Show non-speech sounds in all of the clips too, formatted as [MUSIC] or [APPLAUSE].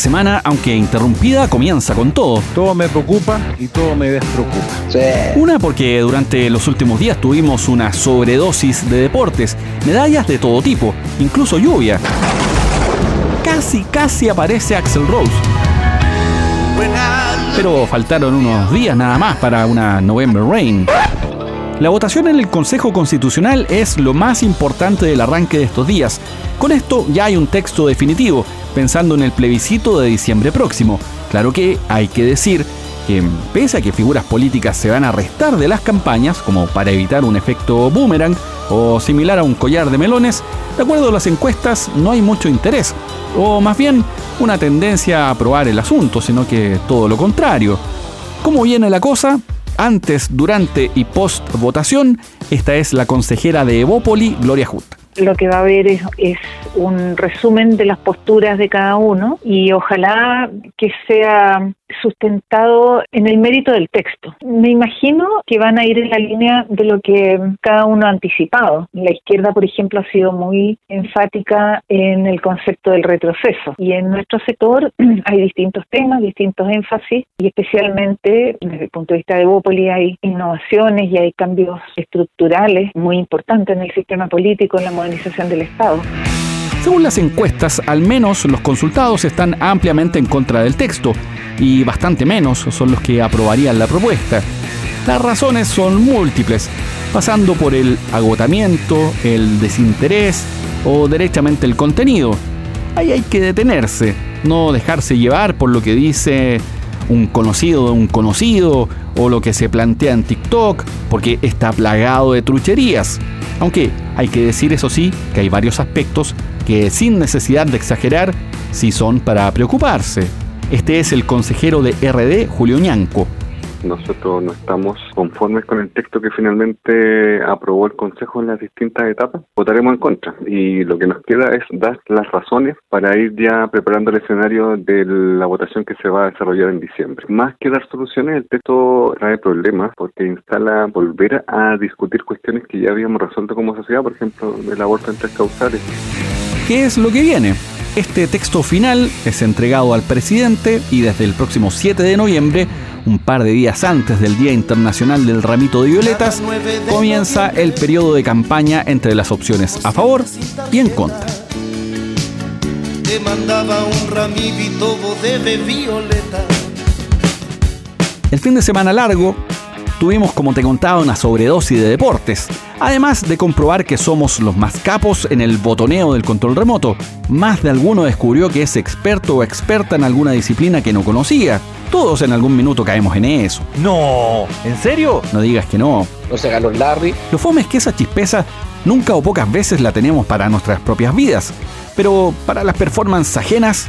Semana, aunque interrumpida, comienza con todo. Todo me preocupa y todo me despreocupa. Una porque durante los últimos días tuvimos una sobredosis de deportes, medallas de todo tipo, incluso lluvia. Casi, casi aparece Axel Rose. Pero faltaron unos días nada más para una November Rain. La votación en el Consejo Constitucional es lo más importante del arranque de estos días. Con esto ya hay un texto definitivo, pensando en el plebiscito de diciembre próximo. Claro que hay que decir que pese a que figuras políticas se van a restar de las campañas, como para evitar un efecto boomerang o similar a un collar de melones, de acuerdo a las encuestas no hay mucho interés, o más bien una tendencia a aprobar el asunto, sino que todo lo contrario. ¿Cómo viene la cosa? Antes, durante y post votación, esta es la consejera de Evópoli, Gloria Hut lo que va a haber es, un resumen de las posturas de cada uno y ojalá que sea sustentado en el mérito del texto. Me imagino que van a ir en la línea de lo que cada uno ha anticipado. La izquierda, por ejemplo, ha sido muy enfática en el concepto del retroceso y en nuestro sector [CLEARS THROAT] hay distintos temas, distintos énfasis y especialmente desde el punto de vista de Bópoli hay innovaciones y hay cambios estructurales muy importantes en el sistema político, en la modernización del Estado. Según las encuestas, al menos los consultados están ampliamente en contra del texto y bastante menos son los que aprobarían la propuesta. Las razones son múltiples, pasando por el agotamiento, el desinterés o derechamente el contenido. Ahí hay que detenerse, no dejarse llevar por lo que dice un conocido de un conocido o lo que se plantea en TikTok, porque está plagado de trucherías. Aunque hay que decir eso sí que hay varios aspectos que sin necesidad de exagerar sí son para preocuparse. Este es el consejero de RD, Julio Ñanco. Nosotros no estamos conformes con el texto que finalmente aprobó el Consejo en las distintas etapas. Votaremos en contra y lo que nos queda es dar las razones para ir ya preparando el escenario de la votación que se va a desarrollar en diciembre. Más que dar soluciones, el texto trae problemas porque instala volver a discutir cuestiones que ya habíamos resuelto como sociedad, por ejemplo, el aborto en tres causales. ¿Qué es lo que viene? Este texto final es entregado al presidente y desde el próximo 7 de noviembre, un par de días antes del Día Internacional del Ramito de Violetas, comienza el periodo de campaña entre las opciones a favor y en contra. El fin de semana largo tuvimos, como te contaba, una sobredosis de deportes. Además de comprobar que somos los más capos en el botoneo del control remoto, más de alguno descubrió que es experto o experta en alguna disciplina que no conocía. Todos en algún minuto caemos en eso. No, ¿en serio? No digas que no. No se ganó Larry. Lo fome es que esa chispeza nunca o pocas veces la tenemos para nuestras propias vidas, pero para las performances ajenas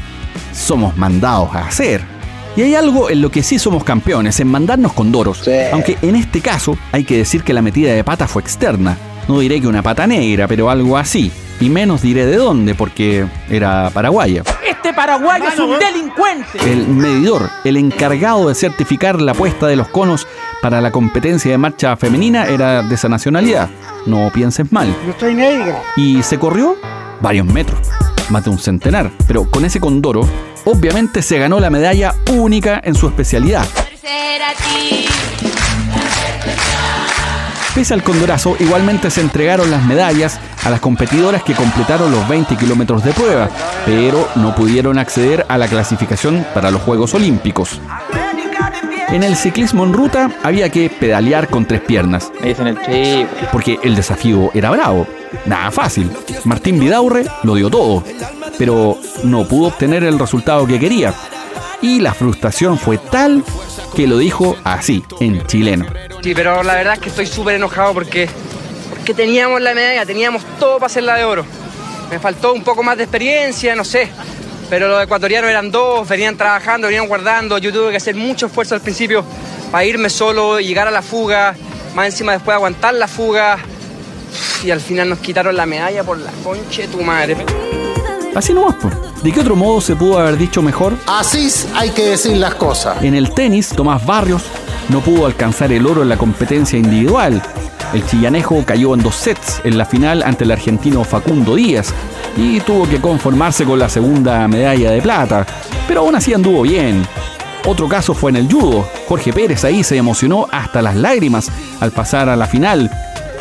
somos mandados a hacer. Y hay algo en lo que sí somos campeones, en mandarnos con doros. Aunque en este caso hay que decir que la metida de pata fue externa. No diré que una pata negra, pero algo así. Y menos diré de dónde, porque era paraguaya. Este paraguayo es un delincuente. El medidor, el encargado de certificar la puesta de los conos para la competencia de marcha femenina, era de esa nacionalidad. No pienses mal. Yo estoy negra. Y se corrió varios metros, más de un centenar. Pero con ese condoro obviamente se ganó la medalla única en su especialidad. Pese al condorazo, igualmente se entregaron las medallas a las competidoras que completaron los 20 kilómetros de prueba, pero no pudieron acceder a la clasificación para los Juegos Olímpicos. En el ciclismo en ruta había que pedalear con tres piernas. Porque el desafío era bravo. Nada fácil. Martín Vidaurre lo dio todo pero no pudo obtener el resultado que quería. Y la frustración fue tal que lo dijo así, en chileno. Sí, pero la verdad es que estoy súper enojado porque, porque teníamos la medalla, teníamos todo para hacerla de oro. Me faltó un poco más de experiencia, no sé. Pero los ecuatorianos eran dos, venían trabajando, venían guardando. Yo tuve que hacer mucho esfuerzo al principio para irme solo, llegar a la fuga, más encima después aguantar la fuga. y al final nos quitaron la medalla por la concha de tu madre. Así nomás, pues. ¿De qué otro modo se pudo haber dicho mejor? Así hay que decir las cosas. En el tenis, Tomás Barrios no pudo alcanzar el oro en la competencia individual. El chillanejo cayó en dos sets en la final ante el argentino Facundo Díaz y tuvo que conformarse con la segunda medalla de plata, pero aún así anduvo bien. Otro caso fue en el judo. Jorge Pérez ahí se emocionó hasta las lágrimas al pasar a la final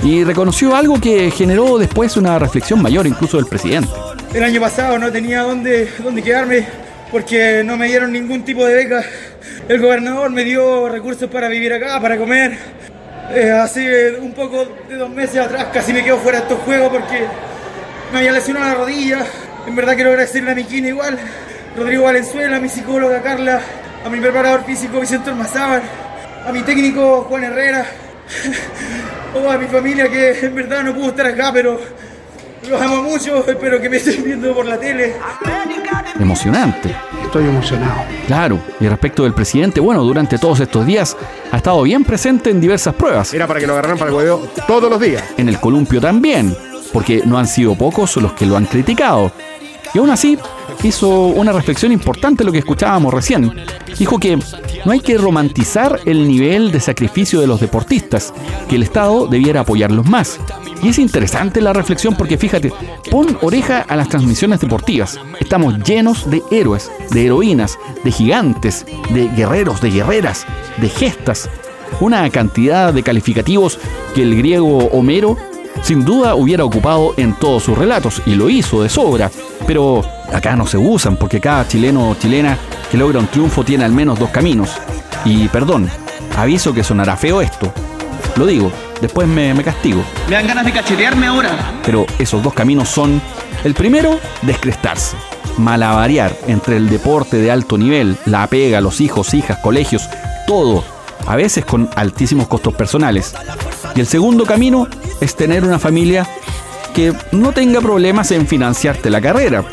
y reconoció algo que generó después una reflexión mayor incluso del presidente. El año pasado no tenía dónde, dónde quedarme porque no me dieron ningún tipo de beca. El gobernador me dio recursos para vivir acá, para comer. Eh, hace un poco de dos meses atrás casi me quedo fuera de estos juegos porque me había lesionado la rodilla. En verdad quiero agradecerle a mi quina igual, Rodrigo Valenzuela, a mi psicóloga Carla, a mi preparador físico Vicente Ormazábal, a mi técnico Juan Herrera, [LAUGHS] o a mi familia que en verdad no pudo estar acá, pero los amo mucho, espero que me estén viendo por la tele. Emocionante. Estoy emocionado. Claro, y respecto del presidente, bueno, durante todos estos días ha estado bien presente en diversas pruebas. Era para que lo agarraran para el huevo todos los días. En el columpio también, porque no han sido pocos los que lo han criticado. Y aún así, hizo una reflexión importante lo que escuchábamos recién. Dijo que no hay que romantizar el nivel de sacrificio de los deportistas, que el Estado debiera apoyarlos más. Y es interesante la reflexión porque fíjate, pon oreja a las transmisiones deportivas. Estamos llenos de héroes, de heroínas, de gigantes, de guerreros, de guerreras, de gestas. Una cantidad de calificativos que el griego Homero sin duda hubiera ocupado en todos sus relatos y lo hizo de sobra. Pero acá no se usan porque cada chileno o chilena que logra un triunfo tiene al menos dos caminos. Y perdón, aviso que sonará feo esto. Lo digo, después me, me castigo. Me dan ganas de cachetearme ahora. Pero esos dos caminos son, el primero, descrestarse, malabarear entre el deporte de alto nivel, la pega, los hijos, hijas, colegios, todo, a veces con altísimos costos personales. Y el segundo camino es tener una familia que no tenga problemas en financiarte la carrera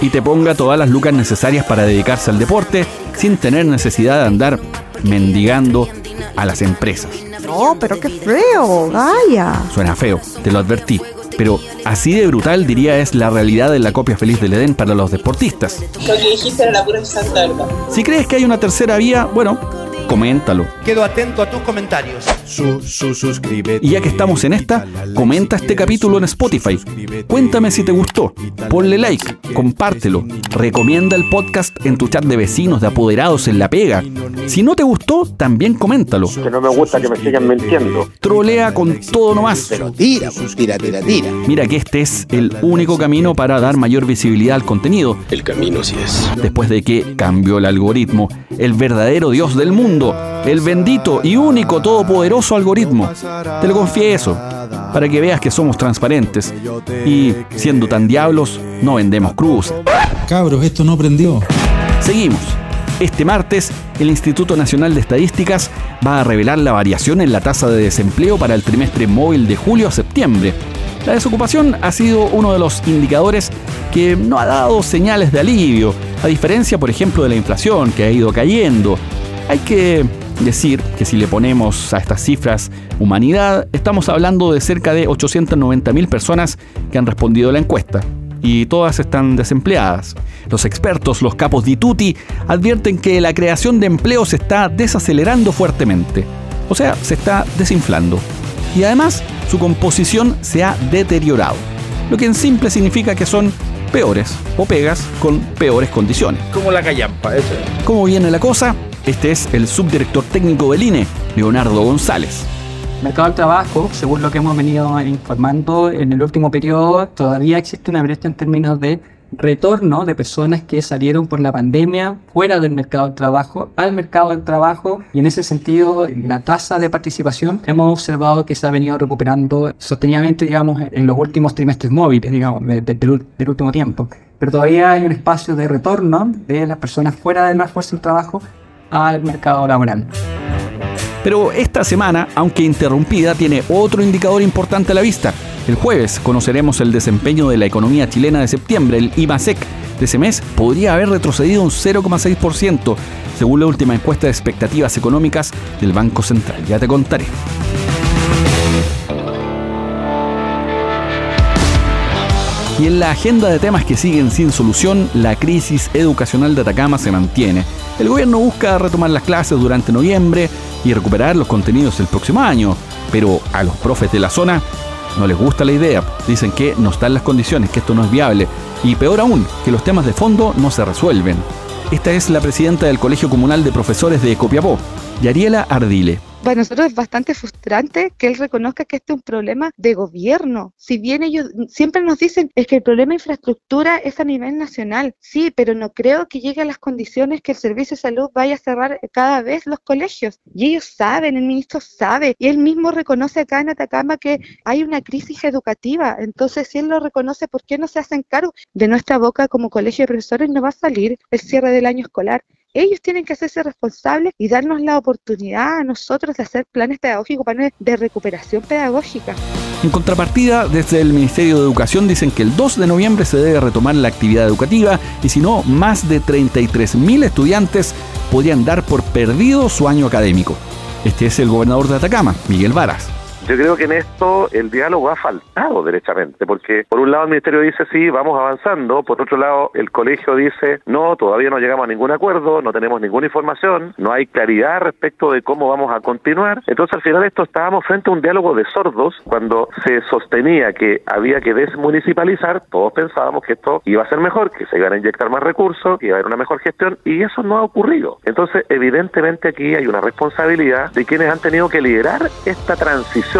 y te ponga todas las lucas necesarias para dedicarse al deporte sin tener necesidad de andar mendigando a las empresas. No, pero qué feo, vaya. Suena feo, te lo advertí. Pero así de brutal diría es la realidad de la copia feliz del Edén para los deportistas. Lo que dijiste era la pura santa verdad. Si crees que hay una tercera vía, bueno, coméntalo. Quedo atento a tus comentarios. Y ya que estamos en esta, comenta este capítulo en Spotify. Cuéntame si te gustó. Ponle like, compártelo. Recomienda el podcast en tu chat de vecinos, de apoderados, en la pega. Si no te gustó, también coméntalo. Que no me gusta que me sigan mintiendo. Trolea con todo nomás. Tira, pues, tira, tira, tira. Mira que este es el único camino para dar mayor visibilidad al contenido. El camino sí es. Después de que cambió el algoritmo, el verdadero Dios del mundo, el bendito y único todopoderoso algoritmo. Te lo confieso, para que veas que somos transparentes. Y siendo tan diablos, no vendemos cruz. Cabros, esto no prendió. Seguimos. Este martes, el Instituto Nacional de Estadísticas va a revelar la variación en la tasa de desempleo para el trimestre móvil de julio a septiembre. La desocupación ha sido uno de los indicadores que no ha dado señales de alivio, a diferencia, por ejemplo, de la inflación que ha ido cayendo. Hay que decir que si le ponemos a estas cifras humanidad, estamos hablando de cerca de 890.000 personas que han respondido a la encuesta. Y todas están desempleadas. Los expertos, los capos di tutti, advierten que la creación de empleo se está desacelerando fuertemente. O sea, se está desinflando. Y además, su composición se ha deteriorado. Lo que en simple significa que son peores o pegas con peores condiciones. Como la callampa, eso. ¿Cómo viene la cosa? Este es el subdirector técnico del INE, Leonardo González. Mercado del trabajo, según lo que hemos venido informando en el último periodo, todavía existe una brecha en términos de retorno de personas que salieron por la pandemia fuera del mercado del trabajo al mercado del trabajo y en ese sentido la tasa de participación hemos observado que se ha venido recuperando sostenidamente digamos en los últimos trimestres móviles digamos de- de- del, del último tiempo pero todavía hay un espacio de retorno de las personas fuera de la fuerza del trabajo al mercado laboral. Pero esta semana, aunque interrumpida, tiene otro indicador importante a la vista. El jueves conoceremos el desempeño de la economía chilena de septiembre, el IMASEC. De ese mes podría haber retrocedido un 0,6%, según la última encuesta de expectativas económicas del Banco Central. Ya te contaré. Y en la agenda de temas que siguen sin solución, la crisis educacional de Atacama se mantiene. El gobierno busca retomar las clases durante noviembre y recuperar los contenidos el próximo año, pero a los profes de la zona no les gusta la idea. Dicen que no están las condiciones, que esto no es viable. Y peor aún, que los temas de fondo no se resuelven. Esta es la presidenta del Colegio Comunal de Profesores de Copiapó, Yariela Ardile para nosotros es bastante frustrante que él reconozca que este es un problema de gobierno. Si bien ellos siempre nos dicen es que el problema de infraestructura es a nivel nacional, sí, pero no creo que llegue a las condiciones que el Servicio de Salud vaya a cerrar cada vez los colegios. Y ellos saben, el ministro sabe, y él mismo reconoce acá en Atacama que hay una crisis educativa. Entonces, si él lo reconoce, ¿por qué no se hacen cargo? De nuestra boca como colegio de profesores no va a salir el cierre del año escolar ellos tienen que hacerse responsables y darnos la oportunidad a nosotros de hacer planes pedagógicos, planes de recuperación pedagógica. En contrapartida, desde el Ministerio de Educación dicen que el 2 de noviembre se debe retomar la actividad educativa y si no, más de 33.000 estudiantes podrían dar por perdido su año académico. Este es el gobernador de Atacama, Miguel Varas. Yo creo que en esto el diálogo ha faltado derechamente, porque por un lado el Ministerio dice sí, vamos avanzando, por otro lado el colegio dice no, todavía no llegamos a ningún acuerdo, no tenemos ninguna información, no hay claridad respecto de cómo vamos a continuar. Entonces al final esto estábamos frente a un diálogo de sordos cuando se sostenía que había que desmunicipalizar, todos pensábamos que esto iba a ser mejor, que se iban a inyectar más recursos, que iba a haber una mejor gestión y eso no ha ocurrido. Entonces evidentemente aquí hay una responsabilidad de quienes han tenido que liderar esta transición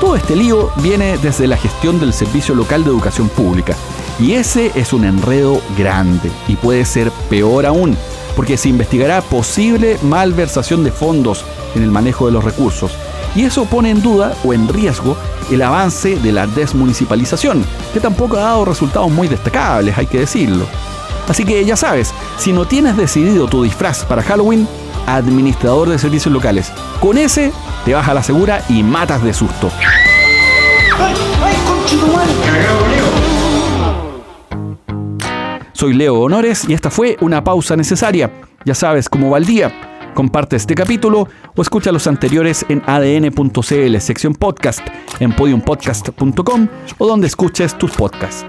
todo este lío viene desde la gestión del Servicio Local de Educación Pública. Y ese es un enredo grande y puede ser peor aún, porque se investigará posible malversación de fondos en el manejo de los recursos. Y eso pone en duda o en riesgo el avance de la desmunicipalización, que tampoco ha dado resultados muy destacables, hay que decirlo. Así que ya sabes, si no tienes decidido tu disfraz para Halloween, administrador de servicios locales. Con ese te vas a la segura y matas de susto. Soy Leo Honores y esta fue una pausa necesaria. Ya sabes cómo va el día. Comparte este capítulo o escucha los anteriores en adn.cl, sección podcast, en podiumpodcast.com o donde escuches tus podcasts.